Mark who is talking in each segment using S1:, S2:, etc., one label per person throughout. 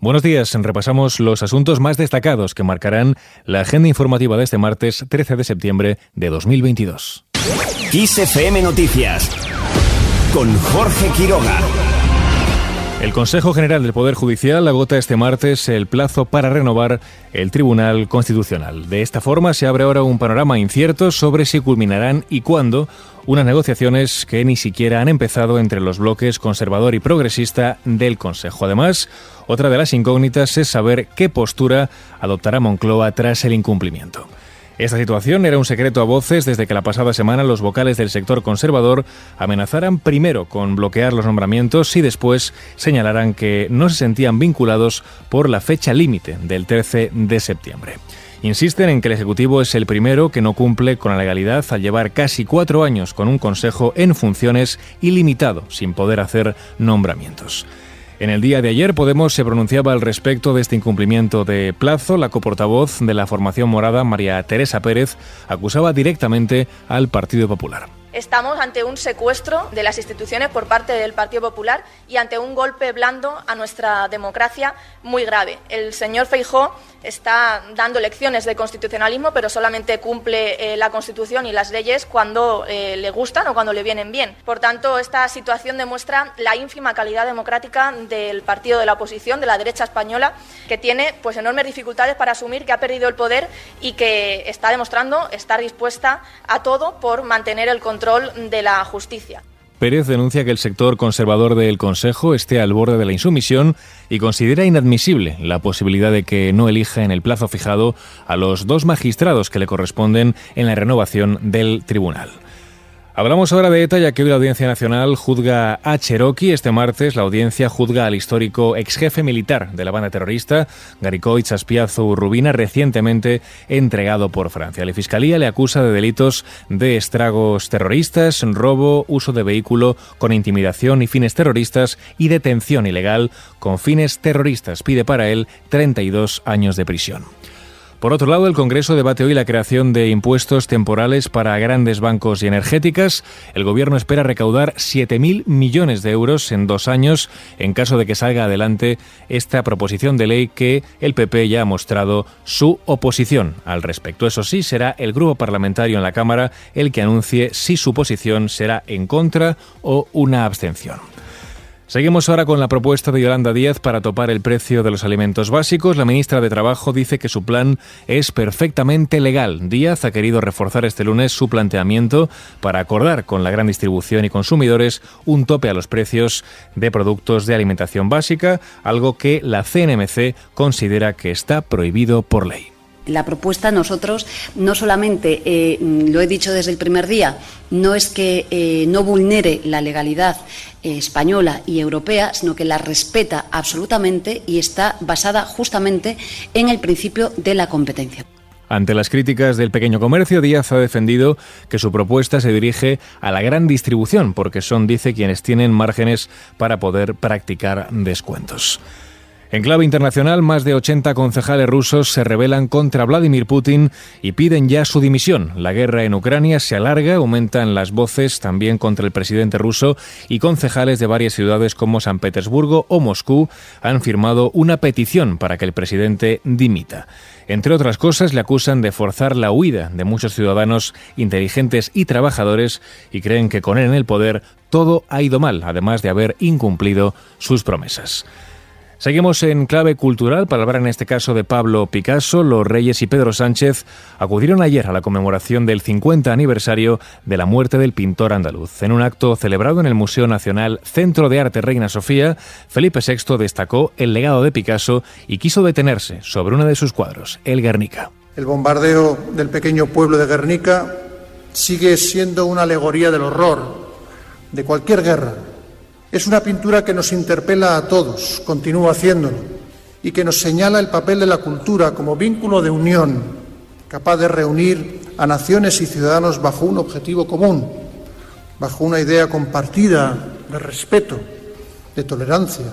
S1: Buenos días, repasamos los asuntos más destacados que marcarán la agenda informativa de este martes 13 de septiembre de 2022.
S2: XFM Noticias con Jorge Quiroga.
S1: El Consejo General del Poder Judicial agota este martes el plazo para renovar el Tribunal Constitucional. De esta forma se abre ahora un panorama incierto sobre si culminarán y cuándo unas negociaciones que ni siquiera han empezado entre los bloques conservador y progresista del Consejo. Además, otra de las incógnitas es saber qué postura adoptará Moncloa tras el incumplimiento. Esta situación era un secreto a voces desde que la pasada semana los vocales del sector conservador amenazaran primero con bloquear los nombramientos y después señalaran que no se sentían vinculados por la fecha límite del 13 de septiembre. Insisten en que el Ejecutivo es el primero que no cumple con la legalidad al llevar casi cuatro años con un Consejo en funciones ilimitado, sin poder hacer nombramientos. En el día de ayer Podemos se pronunciaba al respecto de este incumplimiento de plazo. La coportavoz de la formación morada, María Teresa Pérez, acusaba directamente al Partido Popular.
S3: Estamos ante un secuestro de las instituciones por parte del Partido Popular y ante un golpe blando a nuestra democracia muy grave. El señor Feijó está dando lecciones de constitucionalismo, pero solamente cumple eh, la Constitución y las leyes cuando eh, le gustan o cuando le vienen bien. Por tanto, esta situación demuestra la ínfima calidad democrática del partido de la oposición, de la derecha española, que tiene pues enormes dificultades para asumir que ha perdido el poder y que está demostrando estar dispuesta a todo por mantener el control de la justicia.
S1: Pérez denuncia que el sector conservador del Consejo esté al borde de la insumisión y considera inadmisible la posibilidad de que no elija en el plazo fijado a los dos magistrados que le corresponden en la renovación del tribunal. Hablamos ahora de ETA, ya que hoy la Audiencia Nacional juzga a Cherokee. Este martes la audiencia juzga al histórico ex jefe militar de la banda terrorista, Garicoy Chaspiazo Rubina, recientemente entregado por Francia. La Fiscalía le acusa de delitos de estragos terroristas, robo, uso de vehículo con intimidación y fines terroristas y detención ilegal con fines terroristas. Pide para él 32 años de prisión. Por otro lado, el Congreso debate hoy la creación de impuestos temporales para grandes bancos y energéticas. El Gobierno espera recaudar 7.000 millones de euros en dos años en caso de que salga adelante esta proposición de ley que el PP ya ha mostrado su oposición al respecto. Eso sí, será el grupo parlamentario en la Cámara el que anuncie si su posición será en contra o una abstención. Seguimos ahora con la propuesta de Yolanda Díaz para topar el precio de los alimentos básicos. La ministra de Trabajo dice que su plan es perfectamente legal. Díaz ha querido reforzar este lunes su planteamiento para acordar con la gran distribución y consumidores un tope a los precios de productos de alimentación básica, algo que la CNMC considera que está prohibido por ley
S4: la propuesta nosotros no solamente, eh, lo he dicho desde el primer día, no es que eh, no vulnere la legalidad eh, española y europea, sino que la respeta absolutamente y está basada justamente en el principio de la competencia.
S1: Ante las críticas del pequeño comercio, Díaz ha defendido que su propuesta se dirige a la gran distribución, porque son, dice, quienes tienen márgenes para poder practicar descuentos. En clave internacional, más de 80 concejales rusos se rebelan contra Vladimir Putin y piden ya su dimisión. La guerra en Ucrania se alarga, aumentan las voces también contra el presidente ruso y concejales de varias ciudades como San Petersburgo o Moscú han firmado una petición para que el presidente dimita. Entre otras cosas, le acusan de forzar la huida de muchos ciudadanos inteligentes y trabajadores y creen que con él en el poder todo ha ido mal, además de haber incumplido sus promesas. Seguimos en clave cultural para hablar en este caso de Pablo Picasso. Los Reyes y Pedro Sánchez acudieron ayer a la conmemoración del 50 aniversario de la muerte del pintor andaluz. En un acto celebrado en el Museo Nacional Centro de Arte Reina Sofía, Felipe VI destacó el legado de Picasso y quiso detenerse sobre uno de sus cuadros, el Guernica.
S5: El bombardeo del pequeño pueblo de Guernica sigue siendo una alegoría del horror de cualquier guerra es una pintura que nos interpela a todos, continúa haciéndolo, y que nos señala el papel de la cultura como vínculo de unión, capaz de reunir a naciones y ciudadanos bajo un objetivo común, bajo una idea compartida de respeto, de tolerancia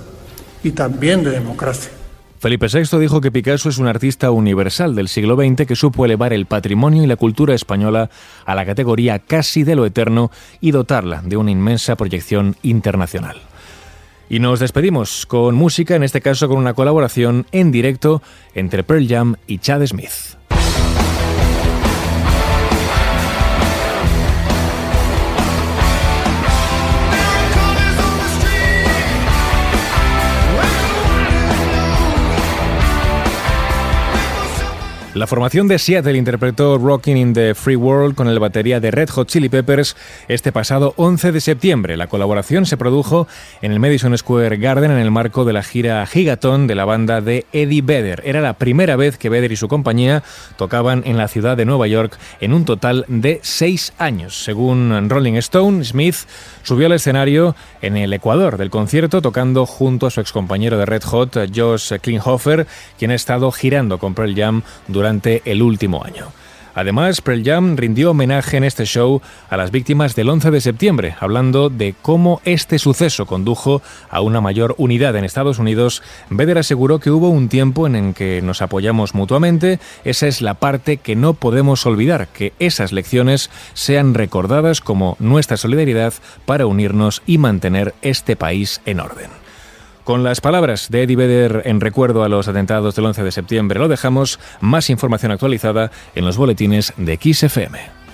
S5: y también de democracia.
S1: Felipe VI dijo que Picasso es un artista universal del siglo XX que supo elevar el patrimonio y la cultura española a la categoría casi de lo eterno y dotarla de una inmensa proyección internacional. Y nos despedimos con música, en este caso con una colaboración en directo entre Pearl Jam y Chad Smith. La formación de Seattle interpretó Rocking in the Free World con el batería de Red Hot Chili Peppers este pasado 11 de septiembre. La colaboración se produjo en el Madison Square Garden en el marco de la gira Gigaton de la banda de Eddie Vedder. Era la primera vez que Vedder y su compañía tocaban en la ciudad de Nueva York en un total de seis años. Según Rolling Stone, Smith subió al escenario en el Ecuador del concierto tocando junto a su excompañero de Red Hot, Josh Klinghoffer, quien ha estado girando con Pearl Jam durante durante el último año. Además, Pearl Jam rindió homenaje en este show a las víctimas del 11 de septiembre, hablando de cómo este suceso condujo a una mayor unidad en Estados Unidos. Vedder aseguró que hubo un tiempo en el que nos apoyamos mutuamente. Esa es la parte que no podemos olvidar, que esas lecciones sean recordadas como nuestra solidaridad para unirnos y mantener este país en orden. Con las palabras de Eddie Vedder en recuerdo a los atentados del 11 de septiembre lo dejamos. Más información actualizada en los boletines de XFM.